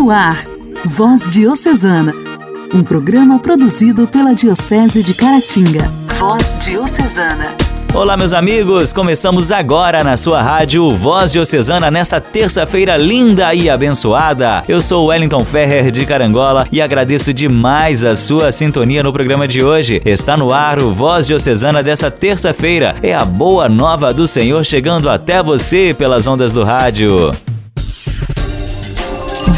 No ar, Voz Diocesana, um programa produzido pela Diocese de Caratinga. Voz Diocesana. Olá, meus amigos! Começamos agora na sua rádio Voz Diocesana nessa terça-feira linda e abençoada. Eu sou Wellington Ferrer de Carangola e agradeço demais a sua sintonia no programa de hoje. Está no ar o Voz Diocesana dessa terça-feira. É a boa nova do Senhor chegando até você pelas ondas do rádio.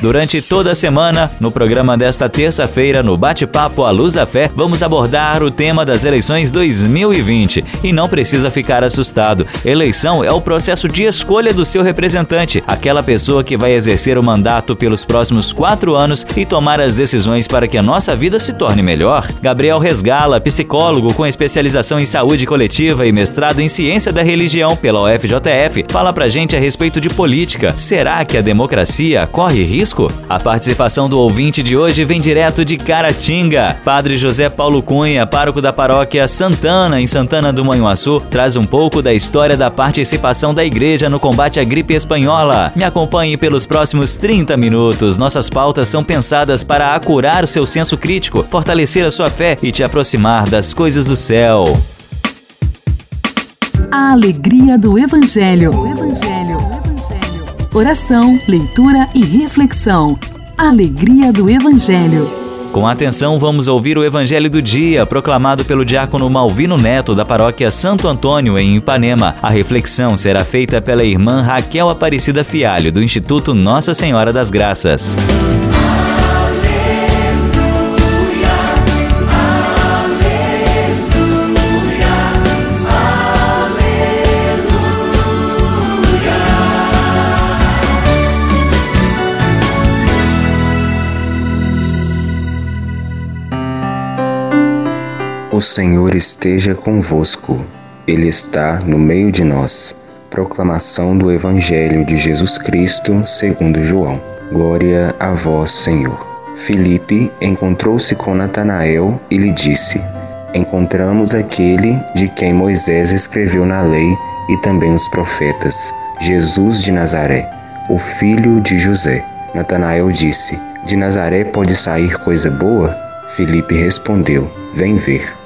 Durante toda a semana, no programa desta terça-feira, no Bate-Papo à Luz da Fé, vamos abordar o tema das eleições 2020. E não precisa ficar assustado. Eleição é o processo de escolha do seu representante, aquela pessoa que vai exercer o mandato pelos próximos quatro anos e tomar as decisões para que a nossa vida se torne melhor. Gabriel Resgala, psicólogo com especialização em saúde coletiva e mestrado em ciência da religião pela UFJF, fala pra gente a respeito de política. Será que a democracia corre risco? A participação do ouvinte de hoje vem direto de Caratinga. Padre José Paulo Cunha, pároco da paróquia Santana, em Santana do Manhuaçu, traz um pouco da história da participação da igreja no combate à gripe espanhola. Me acompanhe pelos próximos 30 minutos. Nossas pautas são pensadas para acurar o seu senso crítico, fortalecer a sua fé e te aproximar das coisas do céu. A alegria do Evangelho. O Evangelho oração, leitura e reflexão. Alegria do Evangelho. Com atenção, vamos ouvir o Evangelho do Dia, proclamado pelo diácono Malvino Neto, da paróquia Santo Antônio, em Ipanema. A reflexão será feita pela irmã Raquel Aparecida Fialho, do Instituto Nossa Senhora das Graças. O Senhor esteja convosco, Ele está no meio de nós. Proclamação do Evangelho de Jesus Cristo, segundo João. Glória a vós, Senhor. Filipe encontrou-se com Natanael e lhe disse: Encontramos aquele de quem Moisés escreveu na lei e também os profetas, Jesus de Nazaré, o filho de José. Natanael disse: De Nazaré pode sair coisa boa? Filipe respondeu: Vem ver.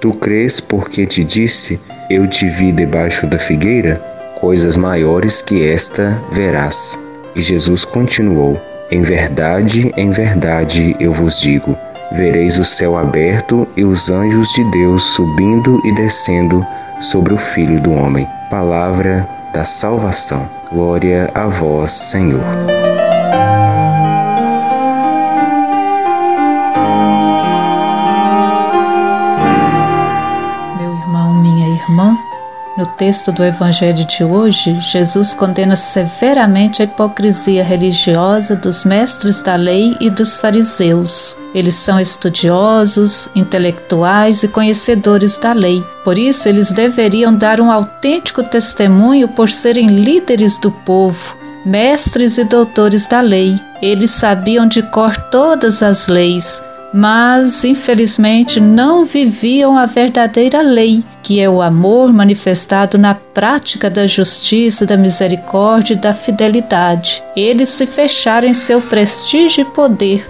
Tu crês porque te disse: eu te vi debaixo da figueira, coisas maiores que esta verás. E Jesus continuou: Em verdade, em verdade eu vos digo: vereis o céu aberto e os anjos de Deus subindo e descendo sobre o Filho do Homem. Palavra da salvação. Glória a vós, Senhor. No texto do Evangelho de hoje, Jesus condena severamente a hipocrisia religiosa dos mestres da lei e dos fariseus. Eles são estudiosos, intelectuais e conhecedores da lei. Por isso, eles deveriam dar um autêntico testemunho por serem líderes do povo, mestres e doutores da lei. Eles sabiam de cor todas as leis mas infelizmente não viviam a verdadeira lei, que é o amor manifestado na prática da justiça, da misericórdia e da fidelidade. Eles se fecharam em seu prestígio e poder,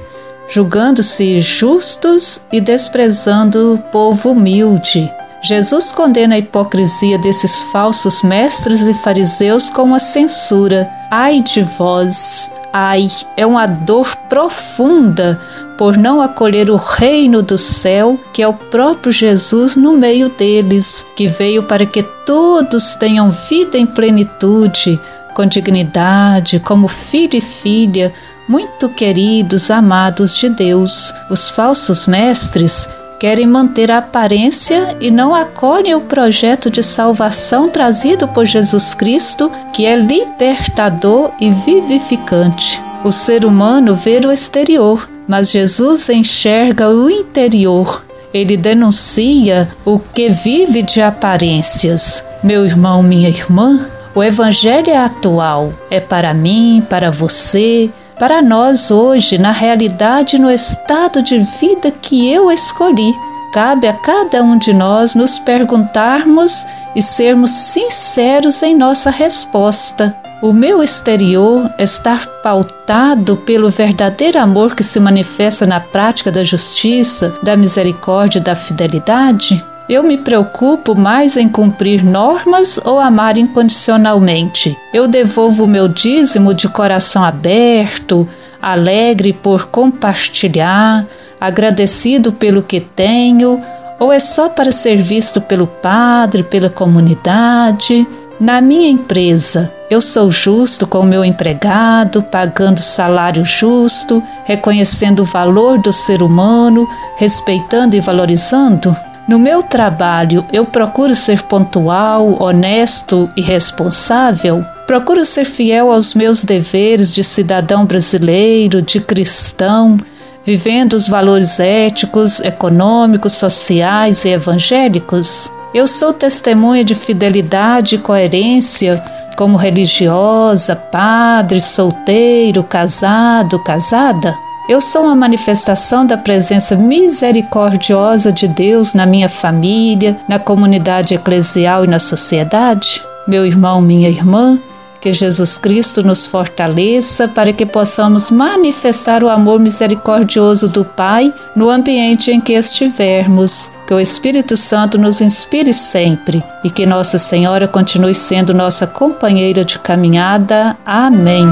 julgando-se justos e desprezando o povo humilde. Jesus condena a hipocrisia desses falsos mestres e fariseus com uma censura. Ai de vós! Ai, é uma dor profunda por não acolher o reino do céu, que é o próprio Jesus no meio deles, que veio para que todos tenham vida em plenitude, com dignidade, como filho e filha, muito queridos, amados de Deus. Os falsos mestres querem manter a aparência e não acolhem o projeto de salvação trazido por Jesus Cristo, que é libertador e vivificante. O ser humano vê o exterior, mas Jesus enxerga o interior. Ele denuncia o que vive de aparências. Meu irmão, minha irmã, o Evangelho é atual, é para mim, para você, para nós hoje, na realidade, no estado de vida que eu escolhi. Cabe a cada um de nós nos perguntarmos e sermos sinceros em nossa resposta. O meu exterior está pautado pelo verdadeiro amor que se manifesta na prática da justiça, da misericórdia e da fidelidade? Eu me preocupo mais em cumprir normas ou amar incondicionalmente. Eu devolvo o meu dízimo de coração aberto, alegre por compartilhar, agradecido pelo que tenho, ou é só para ser visto pelo padre, pela comunidade? Na minha empresa, eu sou justo com o meu empregado, pagando salário justo, reconhecendo o valor do ser humano, respeitando e valorizando? No meu trabalho, eu procuro ser pontual, honesto e responsável? Procuro ser fiel aos meus deveres de cidadão brasileiro, de cristão, vivendo os valores éticos, econômicos, sociais e evangélicos? Eu sou testemunha de fidelidade e coerência como religiosa, padre, solteiro, casado, casada. Eu sou uma manifestação da presença misericordiosa de Deus na minha família, na comunidade eclesial e na sociedade. Meu irmão, minha irmã, que Jesus Cristo nos fortaleça para que possamos manifestar o amor misericordioso do Pai no ambiente em que estivermos. Que o Espírito Santo nos inspire sempre e que Nossa Senhora continue sendo nossa companheira de caminhada. Amém.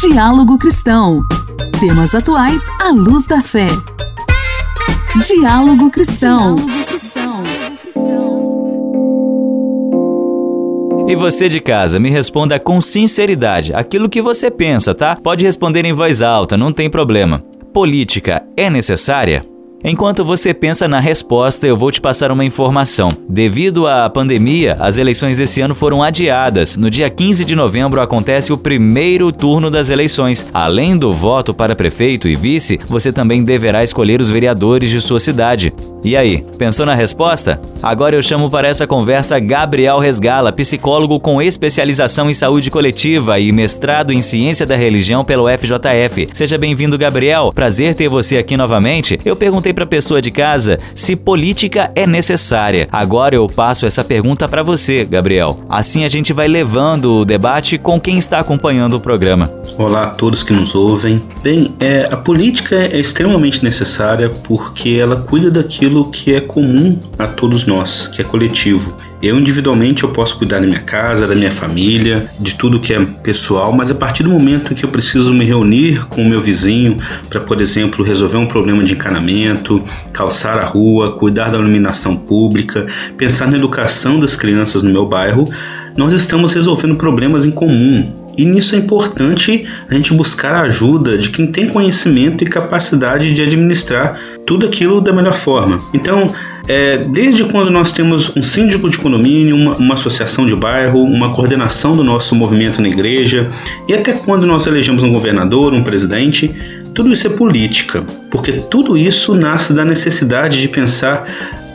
Diálogo Cristão. Temas atuais à luz da fé. Diálogo Cristão. Diálogo Cristão. E você de casa, me responda com sinceridade aquilo que você pensa, tá? Pode responder em voz alta, não tem problema. Política é necessária? Enquanto você pensa na resposta, eu vou te passar uma informação. Devido à pandemia, as eleições desse ano foram adiadas. No dia 15 de novembro acontece o primeiro turno das eleições. Além do voto para prefeito e vice, você também deverá escolher os vereadores de sua cidade. E aí, pensou na resposta? Agora eu chamo para essa conversa Gabriel Resgala, psicólogo com especialização em saúde coletiva e mestrado em ciência da religião pelo FJF. Seja bem-vindo, Gabriel. Prazer ter você aqui novamente. Eu perguntei para a pessoa de casa se política é necessária. Agora eu passo essa pergunta para você, Gabriel. Assim a gente vai levando o debate com quem está acompanhando o programa. Olá a todos que nos ouvem. Bem, é, a política é extremamente necessária porque ela cuida daquilo que é comum a todos nós, que é coletivo. Eu individualmente eu posso cuidar da minha casa, da minha família, de tudo que é pessoal, mas a partir do momento que eu preciso me reunir com o meu vizinho para, por exemplo, resolver um problema de encanamento, calçar a rua, cuidar da iluminação pública, pensar na educação das crianças no meu bairro, nós estamos resolvendo problemas em comum, e nisso é importante a gente buscar a ajuda de quem tem conhecimento e capacidade de administrar tudo aquilo da melhor forma. Então, é, desde quando nós temos um síndico de condomínio, uma, uma associação de bairro, uma coordenação do nosso movimento na igreja, e até quando nós elegemos um governador, um presidente, tudo isso é política, porque tudo isso nasce da necessidade de pensar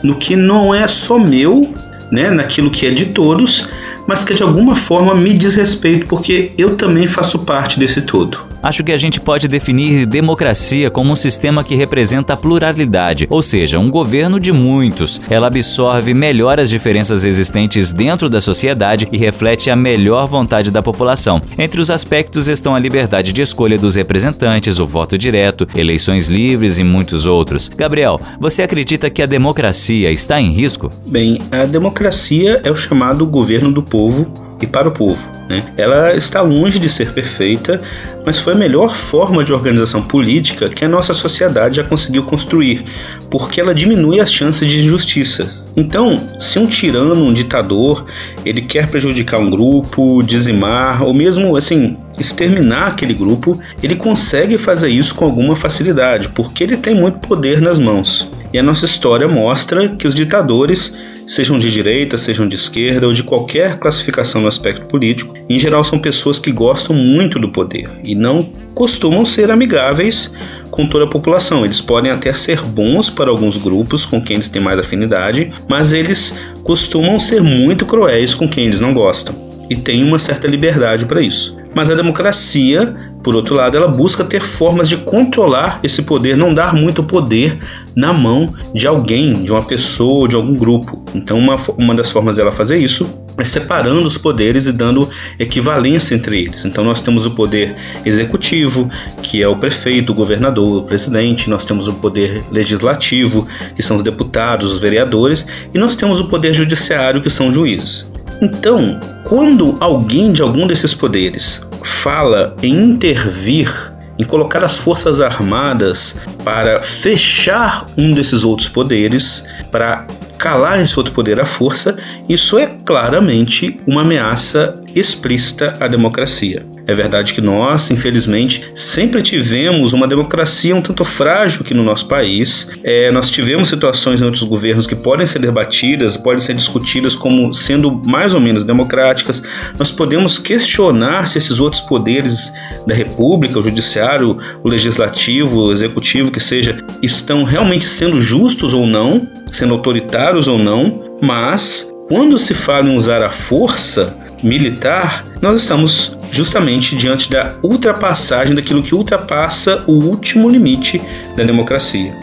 no que não é só meu, né, naquilo que é de todos, mas que de alguma forma me diz respeito, porque eu também faço parte desse todo. Acho que a gente pode definir democracia como um sistema que representa a pluralidade, ou seja, um governo de muitos. Ela absorve melhor as diferenças existentes dentro da sociedade e reflete a melhor vontade da população. Entre os aspectos estão a liberdade de escolha dos representantes, o voto direto, eleições livres e muitos outros. Gabriel, você acredita que a democracia está em risco? Bem, a democracia é o chamado governo do povo e para o povo. Né? Ela está longe de ser perfeita, mas foi a melhor forma de organização política que a nossa sociedade já conseguiu construir, porque ela diminui as chances de injustiça. Então, se um tirano, um ditador, ele quer prejudicar um grupo, dizimar ou mesmo assim exterminar aquele grupo, ele consegue fazer isso com alguma facilidade, porque ele tem muito poder nas mãos. E a nossa história mostra que os ditadores sejam de direita, sejam de esquerda ou de qualquer classificação no aspecto político, em geral são pessoas que gostam muito do poder e não costumam ser amigáveis com toda a população. Eles podem até ser bons para alguns grupos com quem eles têm mais afinidade, mas eles costumam ser muito cruéis com quem eles não gostam e têm uma certa liberdade para isso. Mas a democracia, por outro lado, ela busca ter formas de controlar esse poder, não dar muito poder na mão de alguém, de uma pessoa, de algum grupo. Então, uma, uma das formas dela fazer isso é separando os poderes e dando equivalência entre eles. Então, nós temos o poder executivo, que é o prefeito, o governador, o presidente, nós temos o poder legislativo, que são os deputados, os vereadores, e nós temos o poder judiciário, que são os juízes. Então, quando alguém de algum desses poderes fala em intervir, em colocar as forças armadas para fechar um desses outros poderes, para calar esse outro poder à força, isso é claramente uma ameaça explícita à democracia. É verdade que nós, infelizmente, sempre tivemos uma democracia um tanto frágil aqui no nosso país. É, nós tivemos situações em outros governos que podem ser debatidas, podem ser discutidas como sendo mais ou menos democráticas. Nós podemos questionar se esses outros poderes da República, o Judiciário, o Legislativo, o Executivo, que seja, estão realmente sendo justos ou não, sendo autoritários ou não, mas quando se fala em usar a força, militar, nós estamos justamente diante da ultrapassagem daquilo que ultrapassa o último limite da democracia.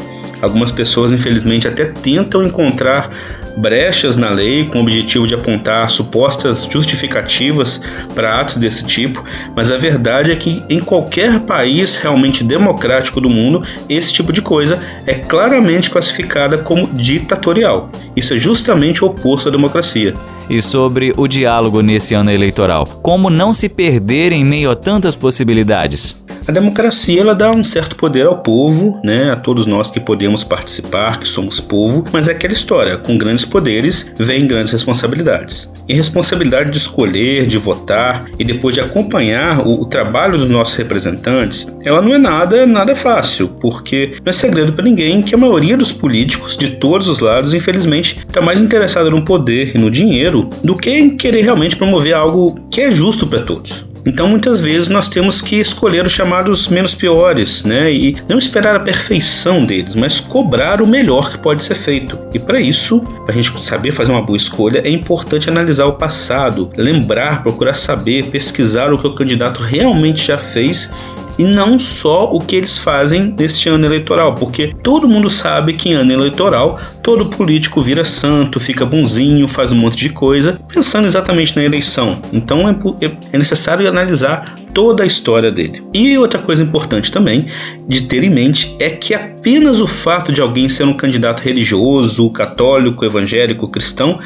Algumas pessoas, infelizmente, até tentam encontrar brechas na lei com o objetivo de apontar supostas justificativas para atos desse tipo, mas a verdade é que em qualquer país realmente democrático do mundo, esse tipo de coisa é claramente classificada como ditatorial. Isso é justamente o oposto à democracia e sobre o diálogo nesse ano eleitoral. Como não se perder em meio a tantas possibilidades? A democracia ela dá um certo poder ao povo, né, a todos nós que podemos participar, que somos povo, mas é aquela história, com grandes poderes vem grandes responsabilidades. E responsabilidade de escolher, de votar e depois de acompanhar o, o trabalho dos nossos representantes, ela não é nada, nada fácil, porque não é segredo para ninguém que a maioria dos políticos de todos os lados, infelizmente, está mais interessada no poder e no dinheiro do que em querer realmente promover algo que é justo para todos. Então muitas vezes nós temos que escolher os chamados menos piores, né? E não esperar a perfeição deles, mas cobrar o melhor que pode ser feito. E para isso, para a gente saber fazer uma boa escolha, é importante analisar o passado, lembrar, procurar saber, pesquisar o que o candidato realmente já fez e não só o que eles fazem neste ano eleitoral, porque todo mundo sabe que em ano eleitoral todo político vira santo, fica bonzinho, faz um monte de coisa, pensando exatamente na eleição. Então é, é, é necessário analisar toda a história dele. E outra coisa importante também de ter em mente é que apenas o fato de alguém ser um candidato religioso, católico, evangélico, cristão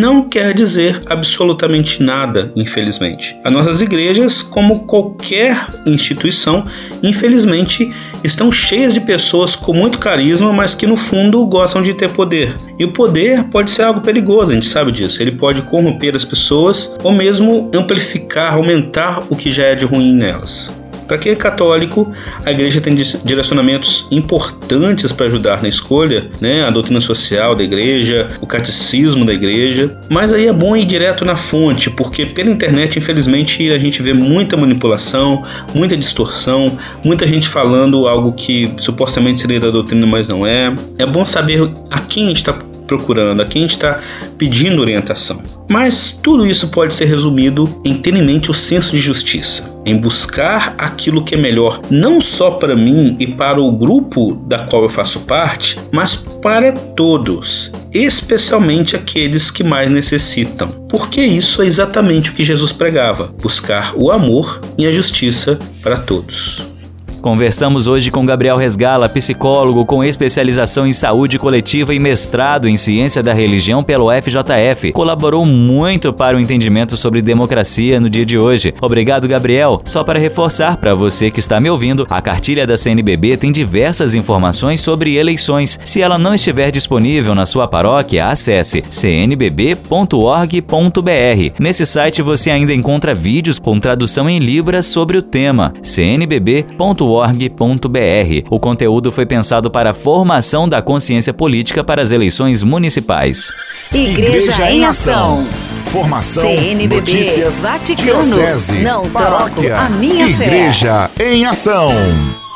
não quer dizer absolutamente nada, infelizmente. As nossas igrejas, como qualquer instituição, infelizmente estão cheias de pessoas com muito carisma, mas que no fundo gostam de ter poder. E o poder pode ser algo perigoso, a gente sabe disso. Ele pode corromper as pessoas ou mesmo amplificar, aumentar o que já é de ruim nelas. Para quem é católico, a igreja tem direcionamentos importantes para ajudar na escolha, né? A doutrina social da igreja, o catecismo da igreja. Mas aí é bom ir direto na fonte, porque pela internet, infelizmente, a gente vê muita manipulação, muita distorção, muita gente falando algo que supostamente seria da doutrina, mas não é. É bom saber a quem a gente está procurando, a quem está pedindo orientação. Mas tudo isso pode ser resumido em ter em mente o senso de justiça, em buscar aquilo que é melhor não só para mim e para o grupo da qual eu faço parte, mas para todos, especialmente aqueles que mais necessitam. Porque isso é exatamente o que Jesus pregava: buscar o amor e a justiça para todos. Conversamos hoje com Gabriel Resgala, psicólogo com especialização em saúde coletiva e mestrado em ciência da religião pelo FJF. Colaborou muito para o entendimento sobre democracia no dia de hoje. Obrigado, Gabriel. Só para reforçar para você que está me ouvindo, a cartilha da CNBB tem diversas informações sobre eleições. Se ela não estiver disponível na sua paróquia, acesse cnbb.org.br. Nesse site você ainda encontra vídeos com tradução em libras sobre o tema cnbb.org.br. O conteúdo foi pensado para a formação da consciência política para as eleições municipais. Igreja, Igreja em Ação. Formação, CNBB, notícias, Vaticano, diocese, não paróquia, a minha Igreja fé. em Ação.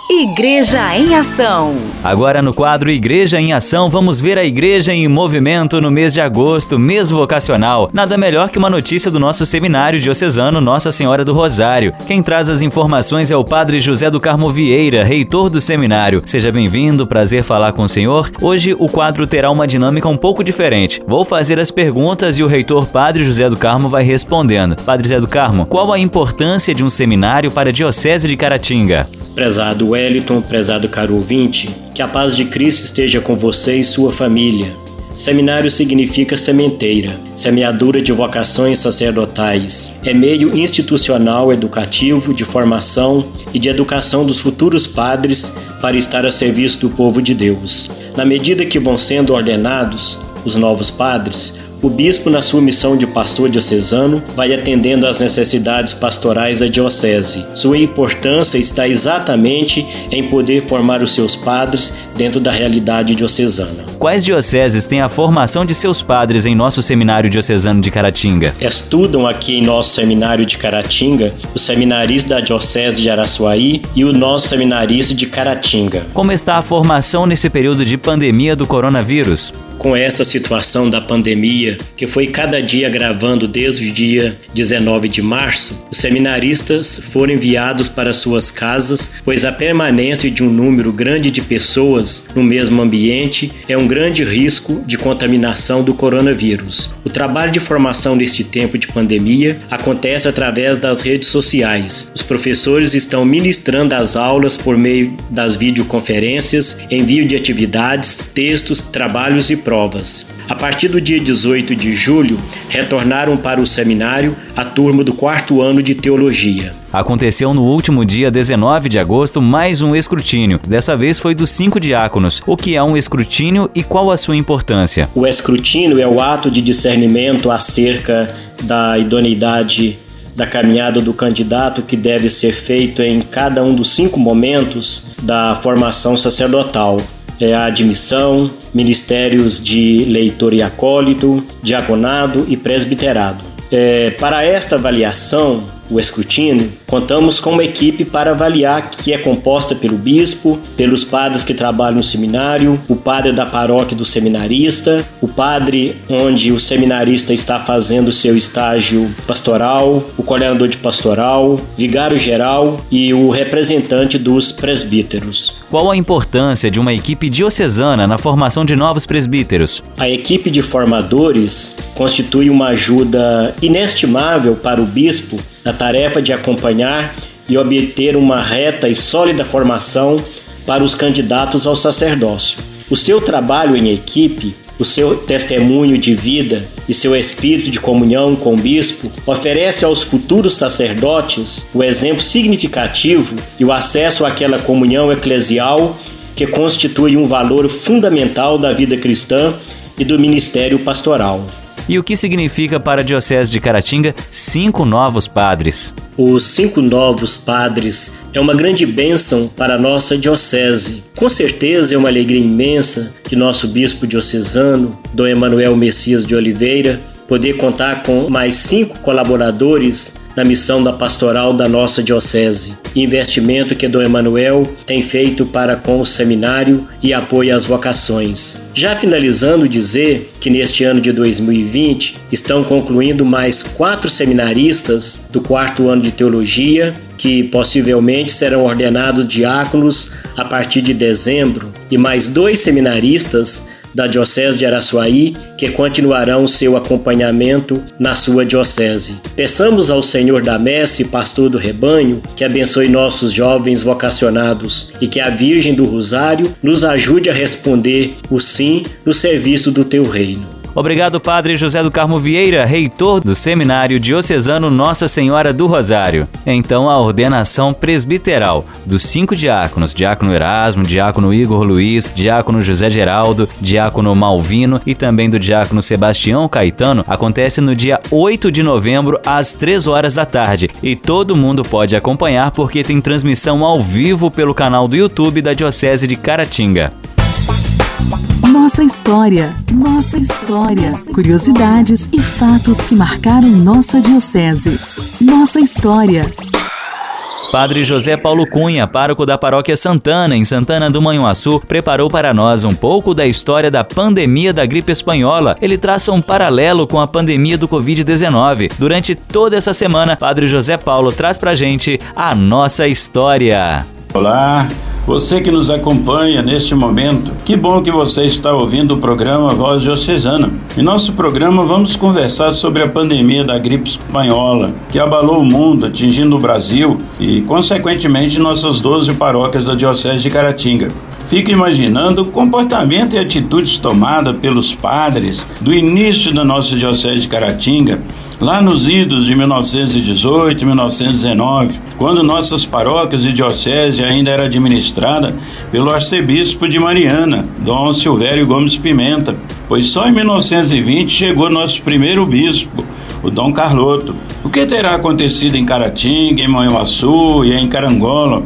Igreja em Ação. Agora no quadro Igreja em Ação, vamos ver a igreja em movimento no mês de agosto, mês vocacional. Nada melhor que uma notícia do nosso seminário diocesano Nossa Senhora do Rosário. Quem traz as informações é o Padre José do Carmo Vieira, reitor do seminário. Seja bem-vindo, prazer falar com o senhor. Hoje o quadro terá uma dinâmica um pouco diferente. Vou fazer as perguntas e o reitor Padre José do Carmo vai respondendo. Padre José do Carmo, qual a importância de um seminário para a Diocese de Caratinga? Prezado Wellington, prezado caro ouvinte, que a paz de Cristo esteja com você e sua família. Seminário significa sementeira, semeadura de vocações sacerdotais. É meio institucional educativo de formação e de educação dos futuros padres para estar a serviço do povo de Deus. Na medida que vão sendo ordenados os novos padres, o bispo, na sua missão de pastor diocesano, vai atendendo às necessidades pastorais da diocese. Sua importância está exatamente em poder formar os seus padres dentro da realidade diocesana. Quais dioceses têm a formação de seus padres em nosso seminário diocesano de Caratinga? Estudam aqui em nosso seminário de Caratinga os seminaristas da diocese de Araçuaí e o nosso seminarista de Caratinga. Como está a formação nesse período de pandemia do coronavírus? Com esta situação da pandemia, que foi cada dia gravando desde o dia 19 de março, os seminaristas foram enviados para suas casas, pois a permanência de um número grande de pessoas no mesmo ambiente é um grande risco de contaminação do coronavírus. O trabalho de formação neste tempo de pandemia acontece através das redes sociais. Os professores estão ministrando as aulas por meio das videoconferências, envio de atividades, textos, trabalhos e provas. A partir do dia 18 de julho, retornaram para o seminário a turma do quarto ano de teologia. Aconteceu no último dia 19 de agosto mais um escrutínio. Dessa vez foi dos cinco diáconos. O que é um escrutínio e qual a sua importância? O escrutínio é o ato de discernimento acerca da idoneidade da caminhada do candidato que deve ser feito em cada um dos cinco momentos da formação sacerdotal é, a admissão, ministérios de leitor e acólito, diaconado e presbiterado. É, para esta avaliação, o escrutínio, contamos com uma equipe para avaliar que é composta pelo bispo, pelos padres que trabalham no seminário, o padre da paróquia do seminarista, o padre onde o seminarista está fazendo seu estágio pastoral, o coordenador de pastoral, vigário geral e o representante dos presbíteros. Qual a importância de uma equipe diocesana na formação de novos presbíteros? A equipe de formadores constitui uma ajuda inestimável para o bispo na tarefa de acompanhar e obter uma reta e sólida formação para os candidatos ao sacerdócio. O seu trabalho em equipe, o seu testemunho de vida e seu espírito de comunhão com o bispo oferece aos futuros sacerdotes o exemplo significativo e o acesso àquela comunhão eclesial que constitui um valor fundamental da vida cristã e do ministério pastoral. E o que significa para a Diocese de Caratinga cinco novos padres? Os cinco novos padres é uma grande bênção para a nossa Diocese. Com certeza é uma alegria imensa de nosso bispo diocesano, Dom Emanuel Messias de Oliveira, poder contar com mais cinco colaboradores na missão da pastoral da nossa diocese. Investimento que Dom Emanuel tem feito para com o seminário e apoio às vocações. Já finalizando dizer que neste ano de 2020 estão concluindo mais quatro seminaristas do quarto ano de teologia que possivelmente serão ordenados diáconos a partir de dezembro e mais dois seminaristas da Diocese de Araçuaí que continuarão seu acompanhamento na sua diocese. Peçamos ao Senhor da Messe, pastor do rebanho, que abençoe nossos jovens vocacionados e que a Virgem do Rosário nos ajude a responder o sim no serviço do teu reino. Obrigado, Padre José do Carmo Vieira, reitor do Seminário Diocesano Nossa Senhora do Rosário. Então, a ordenação presbiteral dos cinco diáconos, diácono Erasmo, diácono Igor Luiz, diácono José Geraldo, diácono Malvino e também do diácono Sebastião Caetano, acontece no dia 8 de novembro, às 3 horas da tarde. E todo mundo pode acompanhar porque tem transmissão ao vivo pelo canal do YouTube da Diocese de Caratinga. Nossa história, nossa história. Curiosidades e fatos que marcaram nossa diocese. Nossa história. Padre José Paulo Cunha, pároco da Paróquia Santana, em Santana do Manhuaçu, preparou para nós um pouco da história da pandemia da gripe espanhola. Ele traça um paralelo com a pandemia do Covid-19. Durante toda essa semana, Padre José Paulo traz pra gente a nossa história. Olá, você que nos acompanha neste momento, que bom que você está ouvindo o programa Voz Diocesana. Em nosso programa vamos conversar sobre a pandemia da gripe espanhola, que abalou o mundo, atingindo o Brasil e, consequentemente, nossas 12 paróquias da Diocese de Caratinga. Fica imaginando o comportamento e atitudes tomadas pelos padres do início da nossa Diocese de Caratinga, lá nos idos de 1918 e 1919, quando nossas paróquias e diocese ainda era administrada pelo arcebispo de Mariana, Dom Silvério Gomes Pimenta, pois só em 1920 chegou nosso primeiro bispo, o Dom Carloto. O que terá acontecido em Caratinga, em Manhuaçu e em Carangola?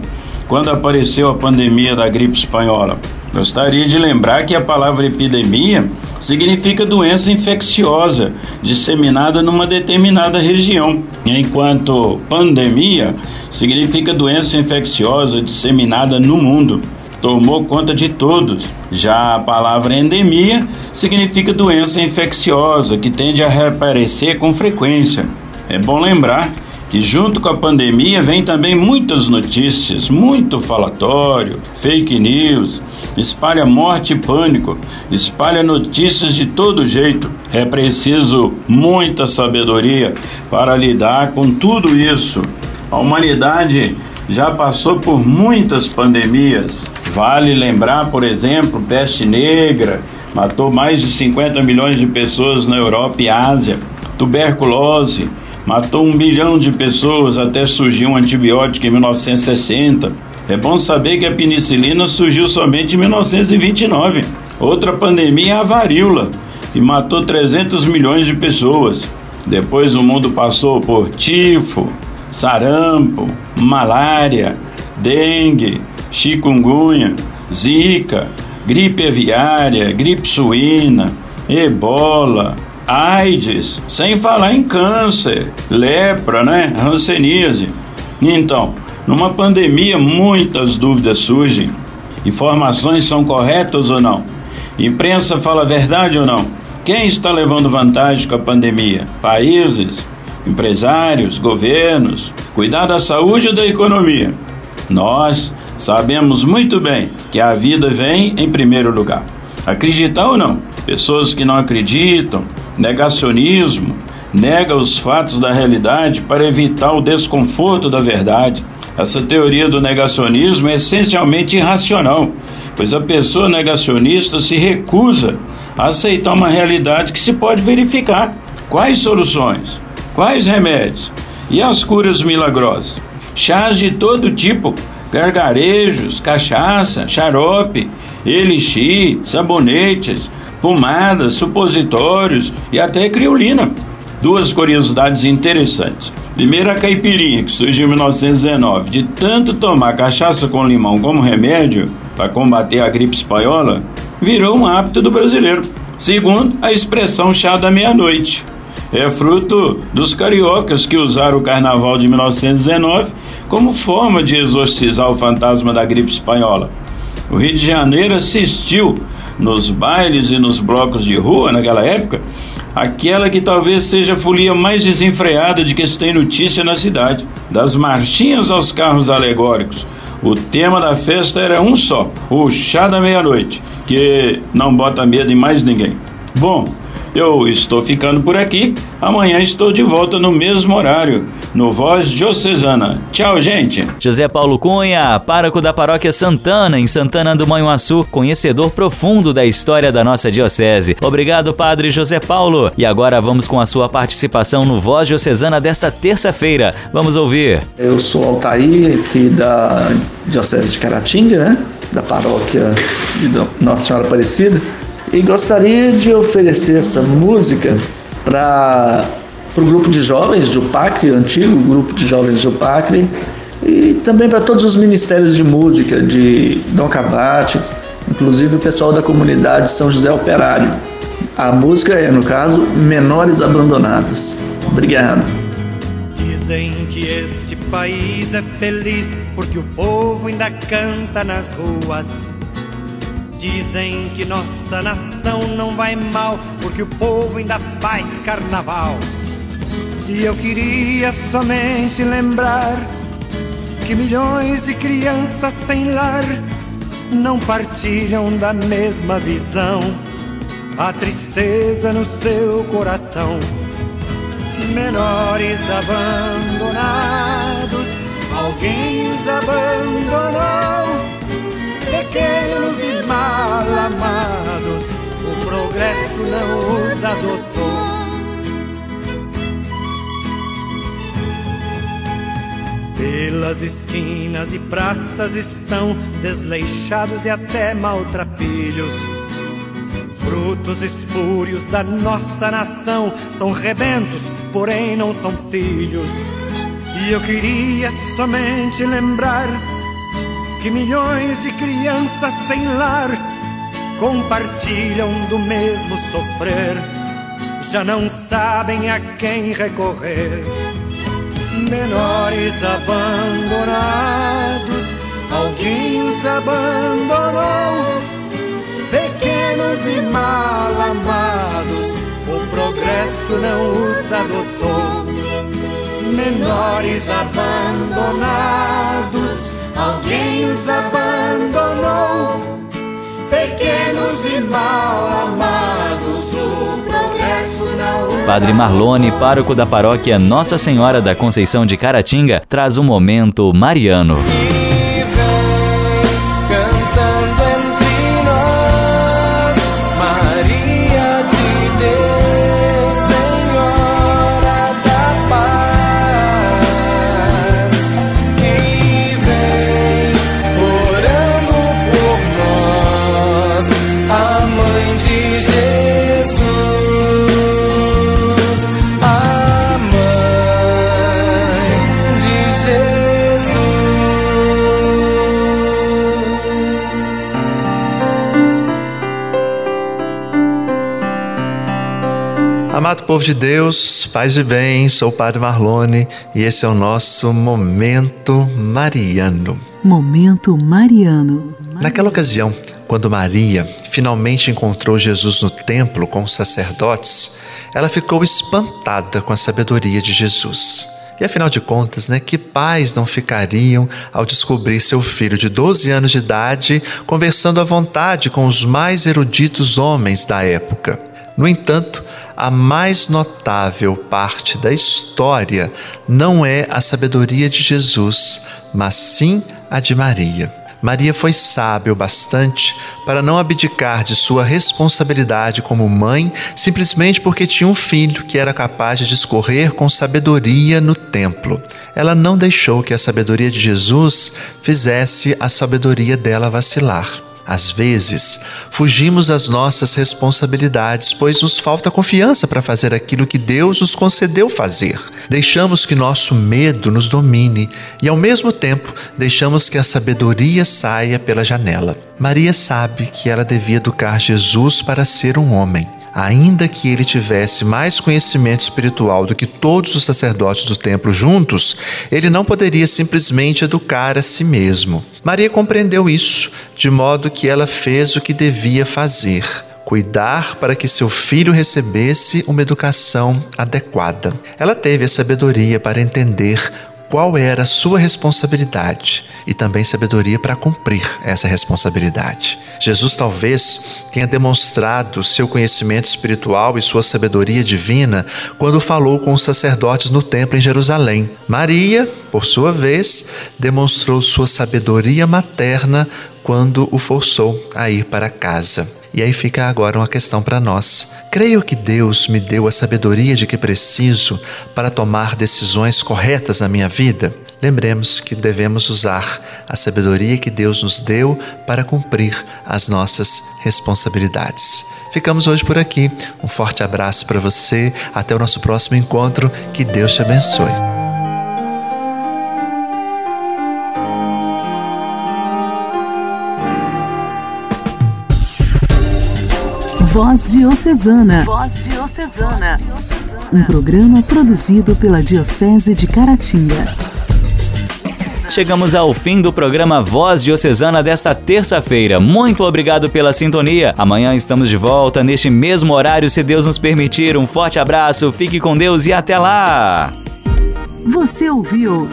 Quando apareceu a pandemia da gripe espanhola. Gostaria de lembrar que a palavra epidemia significa doença infecciosa disseminada numa determinada região, enquanto pandemia significa doença infecciosa disseminada no mundo. Tomou conta de todos. Já a palavra endemia significa doença infecciosa que tende a reaparecer com frequência. É bom lembrar que junto com a pandemia vem também muitas notícias, muito falatório, fake news, espalha morte e pânico, espalha notícias de todo jeito. É preciso muita sabedoria para lidar com tudo isso. A humanidade já passou por muitas pandemias. Vale lembrar, por exemplo, peste negra, matou mais de 50 milhões de pessoas na Europa e Ásia, tuberculose, matou um bilhão de pessoas até surgir um antibiótico em 1960. É bom saber que a penicilina surgiu somente em 1929. Outra pandemia é a varíola, que matou 300 milhões de pessoas. Depois o mundo passou por tifo, sarampo, malária, dengue, chikungunya, zika, gripe aviária, gripe suína, ebola, AIDS, sem falar em câncer, lepra, né? Hanseníase. Então, numa pandemia, muitas dúvidas surgem. Informações são corretas ou não? Imprensa fala a verdade ou não? Quem está levando vantagem com a pandemia? Países, empresários, governos? Cuidar da saúde ou da economia? Nós sabemos muito bem que a vida vem em primeiro lugar. Acreditar ou não? Pessoas que não acreditam, negacionismo, nega os fatos da realidade para evitar o desconforto da verdade. Essa teoria do negacionismo é essencialmente irracional, pois a pessoa negacionista se recusa a aceitar uma realidade que se pode verificar. Quais soluções? Quais remédios? E as curas milagrosas? Chás de todo tipo, gargarejos, cachaça, xarope, elixir, sabonetes, pomadas, supositórios e até criolina. Duas curiosidades interessantes. Primeiro, a caipirinha, que surgiu em 1919. De tanto tomar cachaça com limão como remédio para combater a gripe espanhola, virou um hábito do brasileiro. Segundo, a expressão chá da meia-noite. É fruto dos cariocas que usaram o carnaval de 1919 como forma de exorcizar o fantasma da gripe espanhola. O Rio de Janeiro assistiu nos bailes e nos blocos de rua naquela época, aquela que talvez seja a folia mais desenfreada de que se tem notícia na cidade, das marchinhas aos carros alegóricos, O tema da festa era um só: o chá da meia-noite, que não bota medo em mais ninguém. Bom, eu estou ficando por aqui. Amanhã estou de volta no mesmo horário, no Voz Diocesana. Tchau, gente. José Paulo Cunha, pároco da paróquia Santana, em Santana do Manhuaçu, conhecedor profundo da história da nossa diocese. Obrigado, Padre José Paulo. E agora vamos com a sua participação no Voz Diocesana desta terça-feira. Vamos ouvir. Eu sou Altair, aqui da Diocese de Caratinga, né? Da paróquia de Nossa Senhora Aparecida. E gostaria de oferecer essa música para o grupo de jovens de Upacre, antigo grupo de jovens de Upacre, e também para todos os ministérios de música de Dom Cabate, inclusive o pessoal da comunidade São José Operário. A música é, no caso, Menores Abandonados. Obrigado. Dizem que este país é feliz porque o povo ainda canta nas ruas Dizem que nossa nação não vai mal, porque o povo ainda faz carnaval. E eu queria somente lembrar que milhões de crianças sem lar não partilham da mesma visão. A tristeza no seu coração, menores abandonados, alguém os abandonou pequenos e mal amados, Pelas esquinas e praças estão desleixados e até maltrapilhos. Frutos espúrios da nossa nação são rebentos, porém não são filhos. E eu queria somente lembrar que milhões de crianças sem lar compartilham do mesmo sofrer, já não sabem a quem recorrer. Menores abandonados, alguém os abandonou. Pequenos e mal amados, o progresso não os adotou. Menores abandonados alguém os abandonou. Padre Marlone, pároco da paróquia Nossa Senhora da Conceição de Caratinga, traz um momento mariano. Povo de Deus, paz e bem, sou o Padre Marlone e esse é o nosso Momento Mariano. Momento Mariano. Naquela ocasião, quando Maria finalmente encontrou Jesus no templo com os sacerdotes, ela ficou espantada com a sabedoria de Jesus. E afinal de contas, né, que pais não ficariam ao descobrir seu filho de 12 anos de idade conversando à vontade com os mais eruditos homens da época? No entanto, a mais notável parte da história não é a sabedoria de Jesus, mas sim a de Maria. Maria foi sábia o bastante para não abdicar de sua responsabilidade como mãe simplesmente porque tinha um filho que era capaz de discorrer com sabedoria no templo. Ela não deixou que a sabedoria de Jesus fizesse a sabedoria dela vacilar. Às vezes, fugimos das nossas responsabilidades, pois nos falta confiança para fazer aquilo que Deus nos concedeu fazer. Deixamos que nosso medo nos domine e, ao mesmo tempo, deixamos que a sabedoria saia pela janela. Maria sabe que ela devia educar Jesus para ser um homem ainda que ele tivesse mais conhecimento espiritual do que todos os sacerdotes do templo juntos, ele não poderia simplesmente educar a si mesmo. Maria compreendeu isso, de modo que ela fez o que devia fazer cuidar para que seu filho recebesse uma educação adequada. Ela teve a sabedoria para entender qual era a sua responsabilidade e também sabedoria para cumprir essa responsabilidade. Jesus talvez tenha demonstrado seu conhecimento espiritual e sua sabedoria divina quando falou com os sacerdotes no templo em Jerusalém. Maria, por sua vez, demonstrou sua sabedoria materna quando o forçou a ir para casa. E aí fica agora uma questão para nós. Creio que Deus me deu a sabedoria de que preciso para tomar decisões corretas na minha vida. Lembremos que devemos usar a sabedoria que Deus nos deu para cumprir as nossas responsabilidades. Ficamos hoje por aqui. Um forte abraço para você. Até o nosso próximo encontro. Que Deus te abençoe. Voz Diocesana. Voz Diocesana. Um programa produzido pela Diocese de Caratinga. Chegamos ao fim do programa Voz Diocesana desta terça-feira. Muito obrigado pela sintonia. Amanhã estamos de volta neste mesmo horário, se Deus nos permitir. Um forte abraço, fique com Deus e até lá! Você ouviu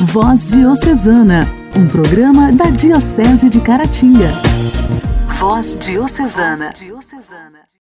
Voz Diocesana, um programa da Diocese de Caratinga. Voz Diocesana.